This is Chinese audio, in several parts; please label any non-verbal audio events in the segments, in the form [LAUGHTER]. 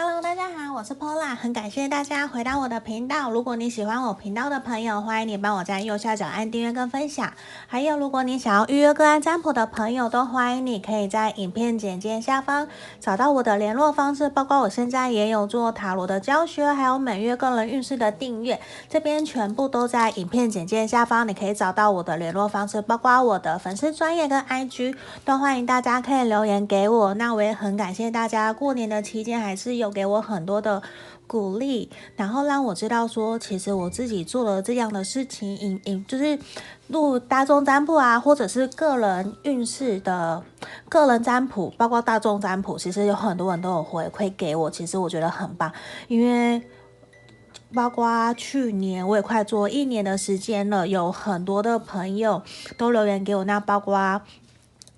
Hello，大家好，我是 Pola，很感谢大家回到我的频道。如果你喜欢我频道的朋友，欢迎你帮我在右下角按订阅跟分享。还有，如果你想要预约个案占卜的朋友，都欢迎你可以在影片简介下方找到我的联络方式，包括我现在也有做塔罗的教学，还有每月个人运势的订阅，这边全部都在影片简介下方，你可以找到我的联络方式，包括我的粉丝专页跟 IG，都欢迎大家可以留言给我。那我也很感谢大家过年的期间还是有。给我很多的鼓励，然后让我知道说，其实我自己做了这样的事情，引引就是录大众占卜啊，或者是个人运势的个人占卜，包括大众占卜，其实有很多人都有回馈给我，其实我觉得很棒，因为包括去年我也快做一年的时间了，有很多的朋友都留言给我，那包括。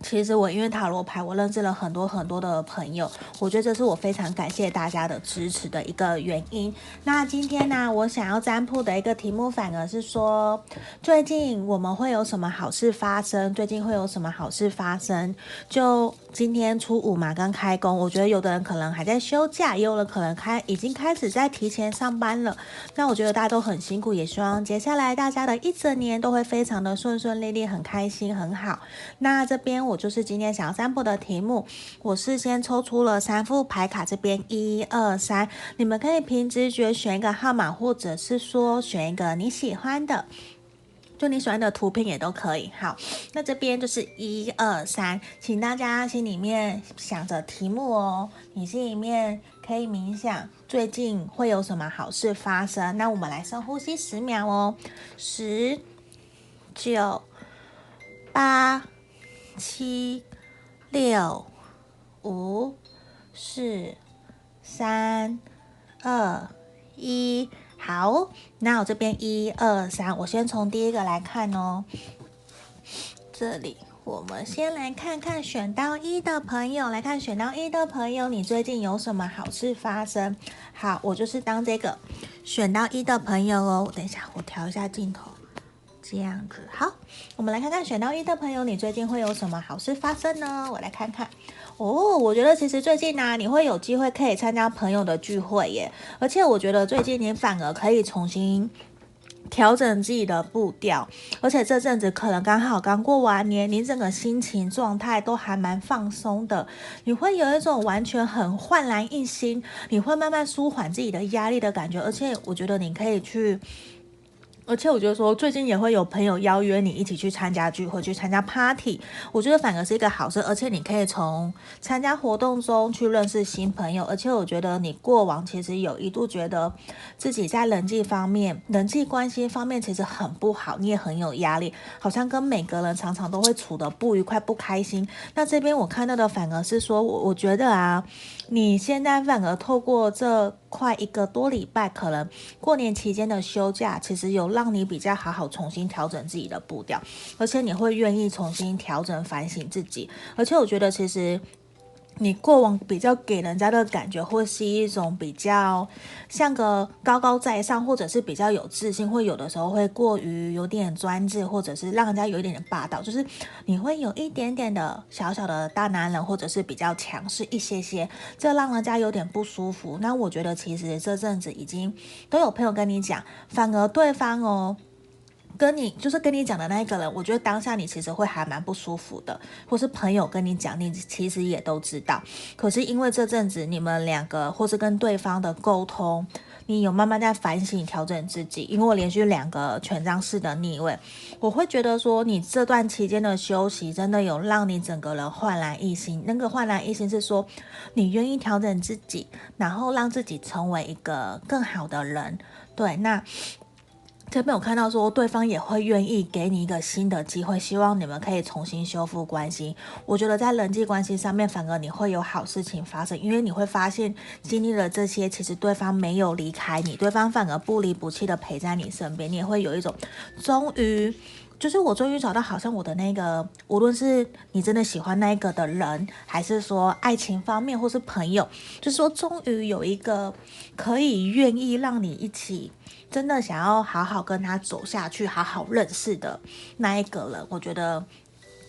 其实我因为塔罗牌，我认识了很多很多的朋友，我觉得这是我非常感谢大家的支持的一个原因。那今天呢，我想要占卜的一个题目，反而是说，最近我们会有什么好事发生？最近会有什么好事发生？就今天初五嘛，刚开工，我觉得有的人可能还在休假，也有人可能开已经开始在提前上班了。那我觉得大家都很辛苦，也希望接下来大家的一整年都会非常的顺顺利利，很开心，很好。那这边。我就是今天想要占卜的题目，我事先抽出了三副牌卡，这边一二三，你们可以凭直觉选一个号码，或者是说选一个你喜欢的，就你喜欢的图片也都可以。好，那这边就是一二三，请大家心里面想着题目哦，你心里面可以冥想，最近会有什么好事发生？那我们来深呼吸十秒哦，十、九、八。七、六、五、四、三、二、一，好，那我这边一二三，我先从第一个来看哦。这里我们先来看看选到一的朋友，来看选到一的朋友，你最近有什么好事发生？好，我就是当这个选到一的朋友哦。等一下，我调一下镜头。这样子。好，我们来看看选到一的朋友，你最近会有什么好事发生呢？我来看看。哦，我觉得其实最近呢、你会有机会可以参加朋友的聚会耶，而且我觉得最近你反而可以重新调整自己的步调，而且这阵子可能刚好刚过完年，你整个心情状态都还蛮放松的，你会有一种完全很焕然一新，你会慢慢舒缓自己的压力的感觉，而且我觉得你可以去。而且我觉得说，最近也会有朋友邀约你一起去参加聚会，去参加 party，我觉得反而是一个好事。而且你可以从参加活动中去认识新朋友。而且我觉得你过往其实有一度觉得自己在人际方面、人际关系方面其实很不好，你也很有压力，好像跟每个人常常都会处得不愉快、不开心。那这边我看到的反而是说，我我觉得啊，你现在反而透过这。快一个多礼拜，可能过年期间的休假，其实有让你比较好好重新调整自己的步调，而且你会愿意重新调整反省自己，而且我觉得其实。你过往比较给人家的感觉，会是一种比较像个高高在上，或者是比较有自信，会有的时候会过于有点专制，或者是让人家有一点点霸道，就是你会有一点点的小小的大男人，或者是比较强势一些些，这让人家有点不舒服。那我觉得其实这阵子已经都有朋友跟你讲，反而对方哦。跟你就是跟你讲的那一个人，我觉得当下你其实会还蛮不舒服的，或是朋友跟你讲，你其实也都知道。可是因为这阵子你们两个或是跟对方的沟通，你有慢慢在反省调整自己。因为我连续两个权杖四的逆位，我会觉得说你这段期间的休息真的有让你整个人焕然一新。那个焕然一新是说你愿意调整自己，然后让自己成为一个更好的人。对，那。这边有看到说，对方也会愿意给你一个新的机会，希望你们可以重新修复关系。我觉得在人际关系上面，反而你会有好事情发生，因为你会发现经历了这些，其实对方没有离开你，对方反而不离不弃的陪在你身边，你也会有一种终于。就是我终于找到，好像我的那个，无论是你真的喜欢那一个的人，还是说爱情方面，或是朋友，就是说终于有一个可以愿意让你一起，真的想要好好跟他走下去，好好认识的那一个人，我觉得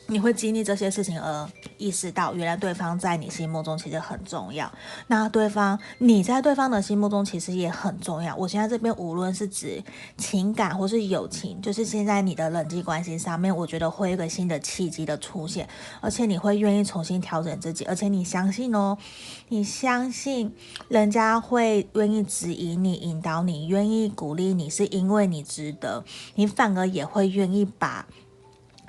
你会经历这些事情而意识到，原来对方在你心目中其实很重要。那对方，你在对方的心目中其实也很重要。我现在这边无论是指情感或是友情，就是现在你的人际关系上面，我觉得会有一个新的契机的出现，而且你会愿意重新调整自己，而且你相信哦，你相信人家会愿意指引你、引导你、愿意鼓励你，是因为你值得，你反而也会愿意把。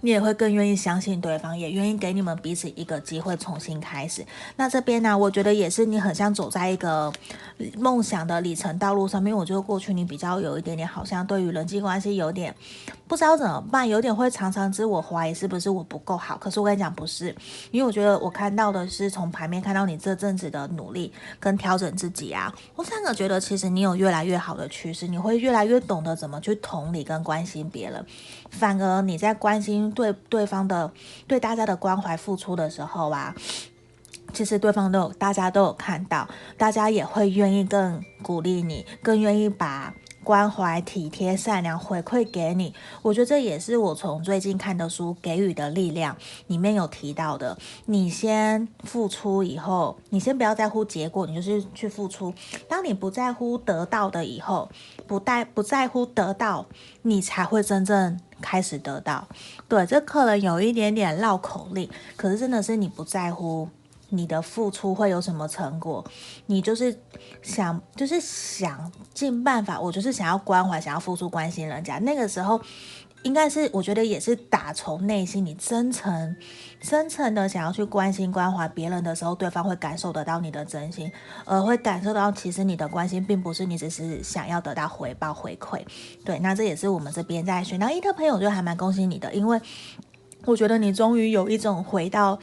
你也会更愿意相信对方，也愿意给你们彼此一个机会重新开始。那这边呢、我觉得也是你很像走在一个梦想的里程道路上面。我觉得过去你比较有一点点，好像对于人际关系有点不知道怎么办，有点会常常自我怀疑是不是我不够好。可是我跟你讲不是，因为我觉得我看到的是从牌面看到你这阵子的努力跟调整自己啊。我反而觉得其实你有越来越好的趋势，你会越来越懂得怎么去同理跟关心别人。反而你在关心。对对方的对大家的关怀付出的时候啊，其实对方都有，大家都有看到，大家也会愿意更鼓励你，更愿意把关怀、体贴、善良回馈给你。我觉得这也是我从最近看的书《给予的力量》里面有提到的。你先付出以后，你先不要在乎结果，你就是去付出。当你不在乎得到的以后，不带不在乎得到，你才会真正。开始得到，对，这可能有一点点绕口令，可是真的是你不在乎你的付出会有什么成果，你就是想，就是想尽办法，我就是想要关怀，想要付出关心人家，那个时候。应该是，我觉得也是打从内心，你真诚、真诚的想要去关心、关怀别人的时候，对方会感受得到你的真心，而会感受到其实你的关心并不是你只是想要得到回报、回馈。对，那这也是我们这边在选到一的朋友，我觉得还蛮恭喜你的，因为。我觉得你终于有一种回到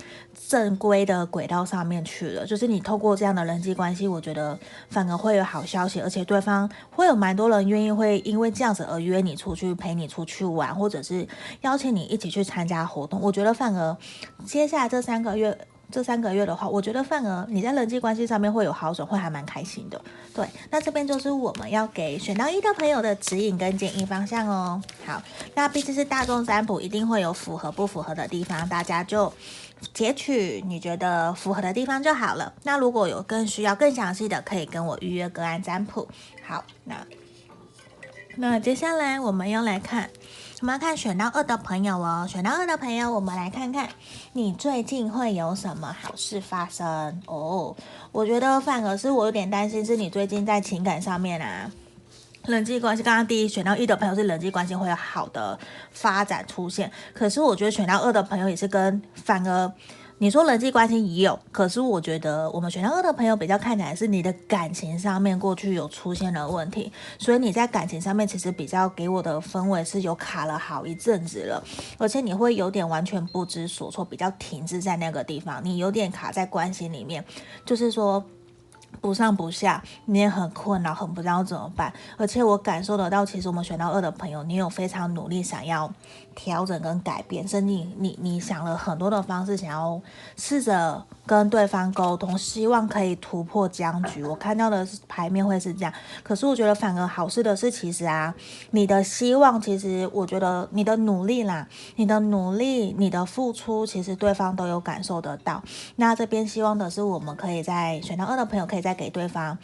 正规的轨道上面去了，就是你透过这样的人际关系，我觉得反而会有好消息，而且对方会有蛮多人愿意会因为这样子而约你出去，陪你出去玩，或者是邀请你一起去参加活动。我觉得反而接下来这三个月。这三个月的话，我觉得反而你在人际关系上面会有好转，会还蛮开心的。对，那这边就是我们要给选到一的朋友的指引跟建议方向哦。好，那毕竟是大众占卜，一定会有符合不符合的地方，大家就截取你觉得符合的地方就好了。那如果有更需要更详细的，可以跟我预约个案占卜。好，那那接下来我们要来看。我们要看选到二的朋友哦，选到二的朋友，我们来看看你最近会有什么好事发生哦。我觉得反而是我有点担心，是你最近在情感上面啊，人际关系。刚刚第一选到一的朋友是人际关系会有好的发展出现，可是我觉得选到二的朋友也是跟反而。你说人际关系也有，可是我觉得我们选到二的朋友比较看起来是你的感情上面过去有出现了问题，所以你在感情上面其实比较给我的氛围是有卡了好一阵子了，而且你会有点完全不知所措，比较停滞在那个地方，你有点卡在关系里面，就是说。不上不下，你也很困扰，很不知道怎么办。而且我感受得到，其实我们选到二的朋友，你有非常努力想要调整跟改变，甚至你你你想了很多的方式，想要试着跟对方沟通，希望可以突破僵局。我看到的牌面会是这样，可是我觉得反而好事的是，其实啊，你的希望，其实我觉得你的努力啦，你的努力，你的付出，其实对方都有感受得到。那这边希望的是，我们可以在选到二的朋友可以。再给对方，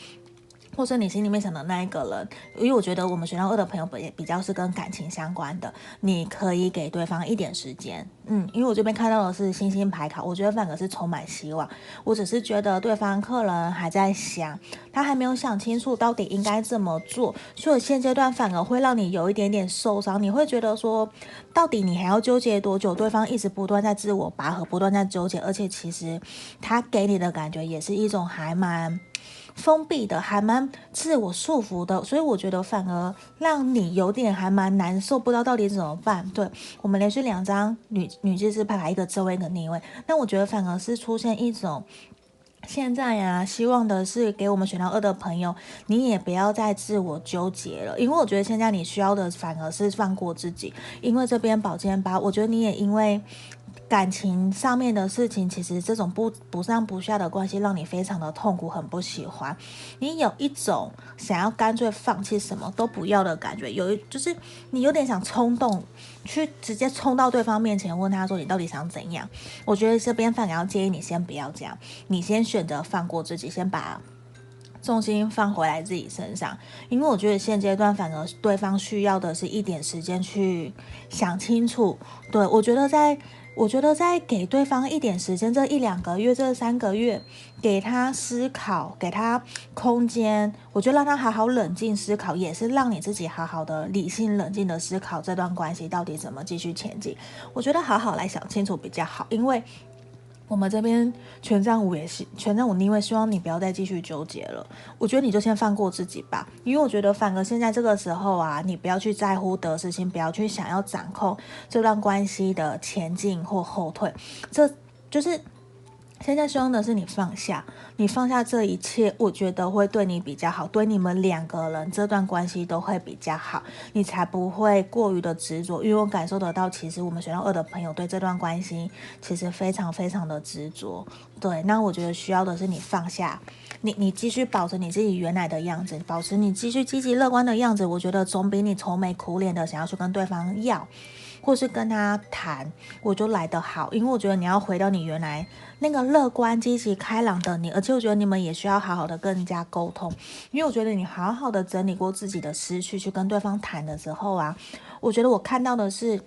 或是你心里面想的那一个人，因为我觉得我们学校二的朋友也比较是跟感情相关的，你可以给对方一点时间，嗯，因为我这边看到的是星星牌卡，我觉得反而是充满希望。我只是觉得对方客人还在想，他还没有想清楚到底应该怎么做，所以现阶段反而会让你有一点点受伤。你会觉得说，到底你还要纠结多久？对方一直不断在自我拔河，不断在纠结，而且其实他给你的感觉也是一种还蛮。封闭的，还蛮自我束缚的，所以我觉得反而让你有点还蛮难受，不知道到底怎么办。对，我们连续两张女女祭司牌牌，一个正位，一个逆位，那我觉得反而是出现一种 [LAUGHS] 现在呀、啊，希望的是给我们选到二的朋友，你也不要再自我纠结了，因为我觉得现在你需要的反而是放过自己，因为这边宝剑八，我觉得你也因为。感情上面的事情，其实这种不不上不下的关系，让你非常的痛苦，很不喜欢。你有一种想要干脆放弃什么都不要的感觉，有一就是你有点想冲动，去直接冲到对方面前问他说：“你到底想怎样？”我觉得这边反而要建议你先不要这样，你先选择放过自己，先把重心放回来自己身上，因为我觉得现阶段反而对方需要的是一点时间去想清楚。对，我觉得在，我觉得在给对方一点时间，这一两个月，这三个月，给他思考，给他空间，我觉得让他好好冷静思考，也是让你自己好好的理性冷静的思考这段关系到底怎么继续前进。我觉得好好来想清楚比较好，因为。我们这边权杖五也是权杖五，逆位希望你不要再继续纠结了。我觉得你就先放过自己吧，因为我觉得反而现在这个时候啊，你不要去在乎得失心，不要去想要掌控这段关系的前进或后退，这就是。现在希望的是你放下，你放下这一切，我觉得会对你比较好，对你们两个人这段关系都会比较好，你才不会过于的执着。因为我感受得到，其实我们选到二的朋友对这段关系其实非常非常的执着。对，那我觉得需要的是你放下，你你继续保持你自己原来的样子，保持你继续积极乐观的样子，我觉得总比你愁眉苦脸的想要去跟对方要。或是跟他谈，我就来得好，因为我觉得你要回到你原来那个乐观、积极、开朗的你，而且我觉得你们也需要好好的跟人家沟通，因为我觉得你好好的整理过自己的思绪去跟对方谈的时候啊，我觉得我看到的是。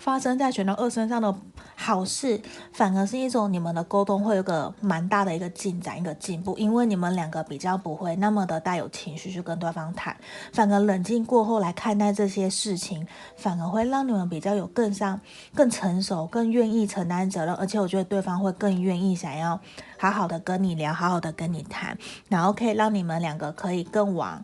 发生在选到二身上的好事，反而是一种你们的沟通会有个蛮大的一个进展，一个进步，因为你们两个比较不会那么的带有情绪去跟对方谈，反而冷静过后来看待这些事情，反而会让你们比较有更上、更成熟、更愿意承担责任，而且我觉得对方会更愿意想要好好的跟你聊，好好的跟你谈，然后可以让你们两个可以更往。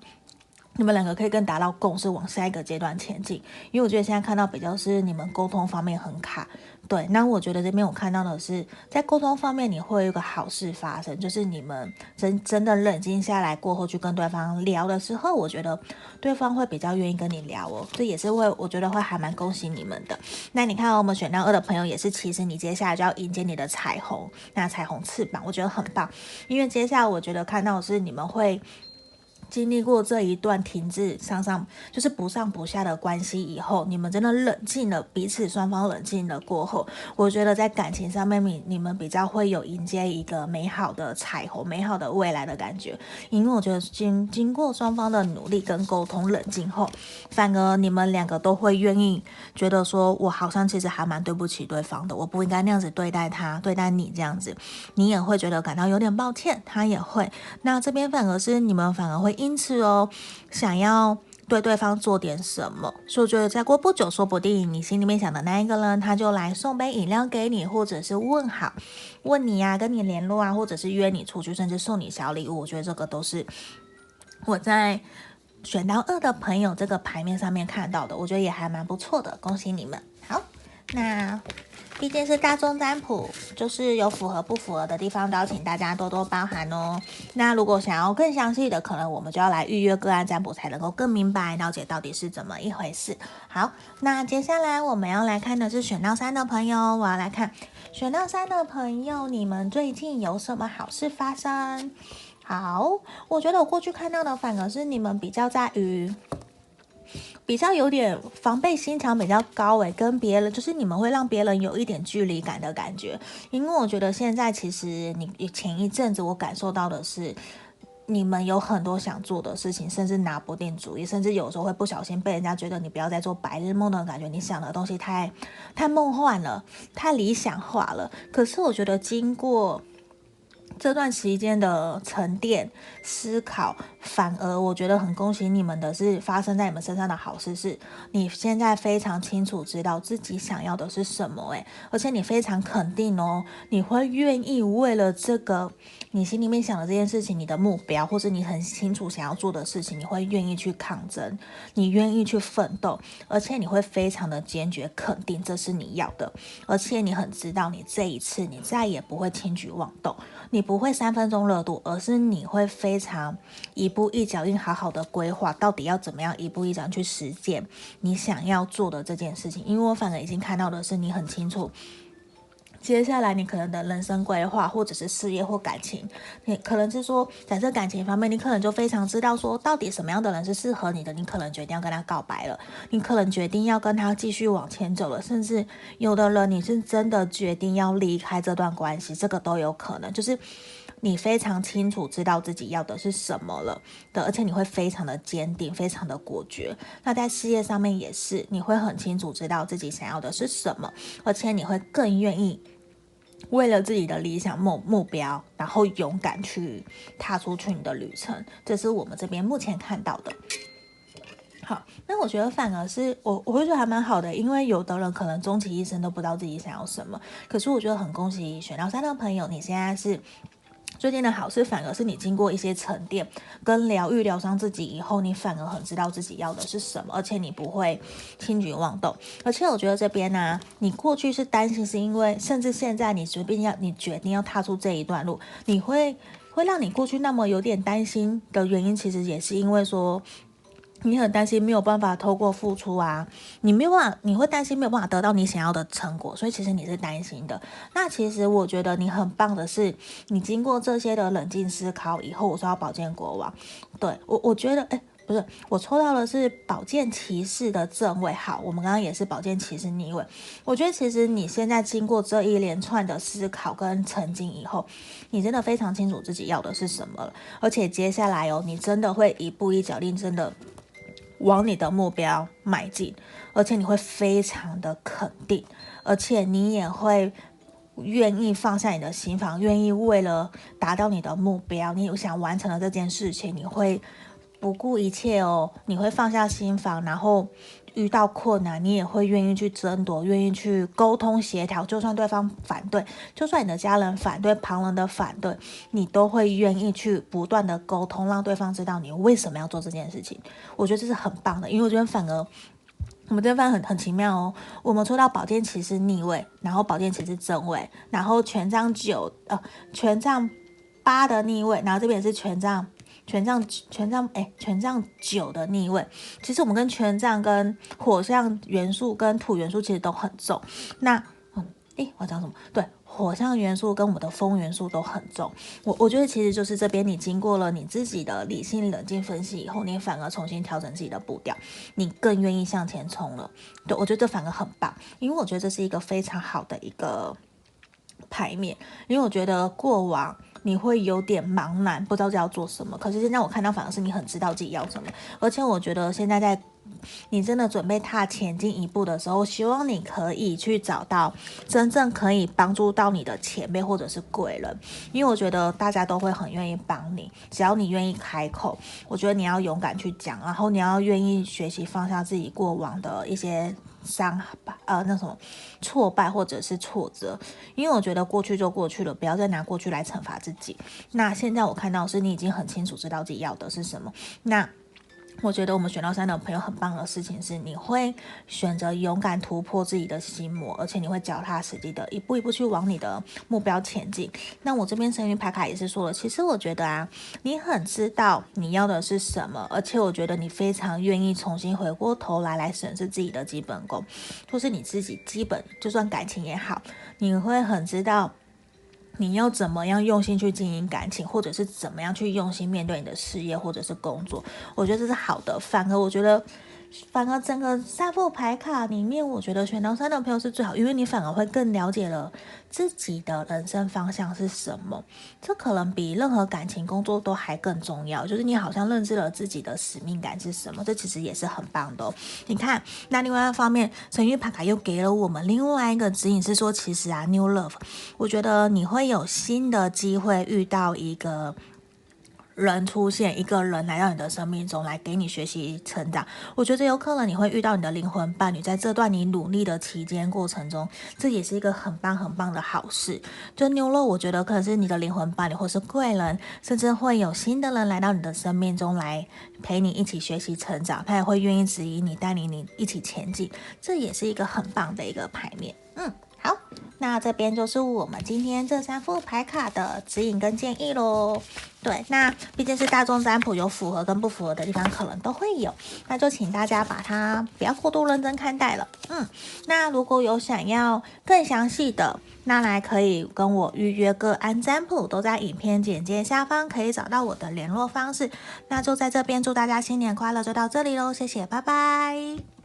你们两个可以更达到共识，往下一个阶段前进。因为我觉得现在看到比较是你们沟通方面很卡，对。那我觉得这边我看到的是，在沟通方面你会有个好事发生，就是你们真真的冷静下来过后去跟对方聊的时候，我觉得对方会比较愿意跟你聊哦。这也是会，我觉得会还蛮恭喜你们的。那你看我们选到二的朋友也是，其实你接下来就要迎接你的彩虹，那彩虹翅膀，我觉得很棒。因为接下来我觉得看到是你们会。经历过这一段停滞上上就是不上不下的关系以后，你们真的冷静了，彼此双方冷静了过后，我觉得在感情上面，你你们比较会有迎接一个美好的彩虹、美好的未来的感觉。因为我觉得经经过双方的努力跟沟通、冷静后，反而你们两个都会愿意觉得说，我好像其实还蛮对不起对方的，我不应该那样子对待他，对待你这样子，你也会觉得感到有点抱歉，他也会。那这边反而是你们反而会。因此哦，想要对对方做点什么，所以我觉得再过不久，说不定你心里面想的那一个人，他就来送杯饮料给你，或者是问好，问你、啊，跟你联络啊，或者是约你出去，甚至送你小礼物。我觉得这个都是我在选到二的朋友这个牌面上面看到的，我觉得也还蛮不错的，恭喜你们。好，那。毕竟是大众占卜，就是有符合不符合的地方，都要请大家多多包涵哦。那如果想要更详细的，可能我们就要来预约个案占卜，才能够更明白了解到底是怎么一回事。好，那接下来我们要来看的是选到三的朋友，我要来看选到三的朋友，你们最近有什么好事发生？好，我觉得我过去看到的反而是你们比较在于。比较有点防备心墙比较高诶，跟别人就是你们会让别人有一点距离感的感觉，因为我觉得现在其实你前一阵子我感受到的是，你们有很多想做的事情，甚至拿不定主意，甚至有时候会不小心被人家觉得你不要再做白日梦的感觉，你想的东西太太梦幻了，太理想化了。可是我觉得经过。这段时间的沉淀思考，反而我觉得很恭喜你们的是发生在你们身上的好事，是你现在非常清楚知道自己想要的是什么，诶，而且你非常肯定哦，你会愿意为了这个你心里面想的这件事情，你的目标，或是你很清楚想要做的事情，你会愿意去抗争，你愿意去奋斗，而且你会非常的坚决肯定这是你要的，而且你很知道你这一次你再也不会轻举妄动，你。不会三分钟热度，而是你会非常一步一脚印，好好的规划到底要怎么样一步一脚印去实践你想要做的这件事情。因为我反而已经看到的是，你很清楚接下来你可能的人生规划，或者是事业或感情，你可能是说，在这感情方面，你可能就非常知道说，到底什么样的人是适合你的，你可能决定要跟他告白了，你可能决定要跟他继续往前走了，甚至有的人你是真的决定要离开这段关系，这个都有可能，就是。你非常清楚知道自己要的是什么了的，而且你会非常的坚定，非常的果决。那在事业上面也是，你会很清楚知道自己想要的是什么，而且你会更愿意为了自己的理想目目标，然后勇敢去踏出去你的旅程。这是我们这边目前看到的。好，那我觉得反而是我我会觉得还蛮好的，因为有的人可能终其一生都不知道自己想要什么，可是我觉得很恭喜选到三的朋友，你现在是。最近的好事反而是你经过一些沉淀跟疗愈疗伤自己以后，你反而很知道自己要的是什么，而且你不会轻举妄动。而且我觉得这边呢、你过去是担心，是因为甚至现在你随便要你决定要踏出这一段路，你会会让你过去那么有点担心的原因，其实也是因为说。你很担心没有办法透过付出啊，你没有办法，你会担心没有办法得到你想要的成果，所以其实你是担心的。那其实我觉得你很棒的是，你经过这些的冷静思考以后，我说要宝剑国王，对，我我觉得，哎，不是，我抽到的是宝剑骑士的正位，好，我们刚刚也是宝剑骑士逆位。我觉得其实你现在经过这一连串的思考跟沉静以后，你真的非常清楚自己要的是什么了，而且接下来哦，你真的会一步一脚印，真的。往你的目标迈进，而且你会非常的肯定，而且你也会愿意放下你的心房，愿意为了达到你的目标，你有想完成的这件事情，你会不顾一切哦，你会放下心房，然后。遇到困难，你也会愿意去争夺，愿意去沟通协调。就算对方反对，就算你的家人反对，旁人的反对，你都会愿意去不断的沟通，让对方知道你为什么要做这件事情。我觉得这是很棒的，因为我觉得反而我们这边很很奇妙哦。我们抽到宝剑骑士逆位，然后宝剑骑士正位，然后权杖九呃权杖八的逆位，然后这边是权杖。权杖权杖哎，权杖九的逆位，其实我们跟权杖跟火象元素跟土元素其实都很重。那嗯，诶，我讲什么？对，火象元素跟我们的风元素都很重。我我觉得其实就是这边你经过了你自己的理性冷静分析以后，你反而重新调整自己的步调，你更愿意向前冲了。对，我觉得这反而很棒，因为我觉得这是一个非常好的一个牌面，因为我觉得过往。你会有点茫然，不知道要做什么。可是现在我看到，反而是你很知道自己要什么。而且我觉得现在在你真的准备踏前进一步的时候，希望你可以去找到真正可以帮助到你的前辈或者是贵人，因为我觉得大家都会很愿意帮你，只要你愿意开口。我觉得你要勇敢去讲，然后你要愿意学习放下自己过往的一些。伤吧，呃，那种挫败或者是挫折，因为我觉得过去就过去了，不要再拿过去来惩罚自己。那现在我看到是你已经很清楚知道自己要的是什么，那。我觉得我们选到三的朋友很棒的事情是，你会选择勇敢突破自己的心魔，而且你会脚踏实地的一步一步去往你的目标前进。那我这边神諭牌卡也是说了，其实我觉得啊，你很知道你要的是什么，而且我觉得你非常愿意重新回过头来来审视自己的基本功，或是你自己基本就算感情也好，你会很知道。你要怎么样用心去经营感情，或者是怎么样去用心面对你的事业或者是工作？我觉得这是好的。反而我觉得。反而整个三副牌卡里面，我觉得选到三的朋友是最好，因为你反而会更了解了自己的人生方向是什么。这可能比任何感情、工作都还更重要。就是你好像认知了自己的使命感是什么，这其实也是很棒的哦。你看，那另外一方面，神諭牌卡又给了我们另外一个指引，是说其实啊，New Love，我觉得你会有新的机会遇到一个。人出现，一个人来到你的生命中，来给你学习成长。我觉得有可能你会遇到你的灵魂伴侣，在这段你努力的期间过程中，这也是一个很棒很棒的好事。就牛肉，我觉得可能是你的灵魂伴侣，或是贵人，甚至会有新的人来到你的生命中来陪你一起学习成长，他也会愿意指引你，带领你一起前进。这也是一个很棒的一个牌面。嗯，那这边就是我们今天这三副牌卡的指引跟建议喽。对，那毕竟是大众占卜，有符合跟不符合的地方，可能都会有。那就请大家把它不要过度认真看待了。嗯，那如果有想要更详细的，那来可以跟我预约个案占卜，都在影片简介下方可以找到我的联络方式。那就在这边祝大家新年快乐，就到这里喽，谢谢，拜拜。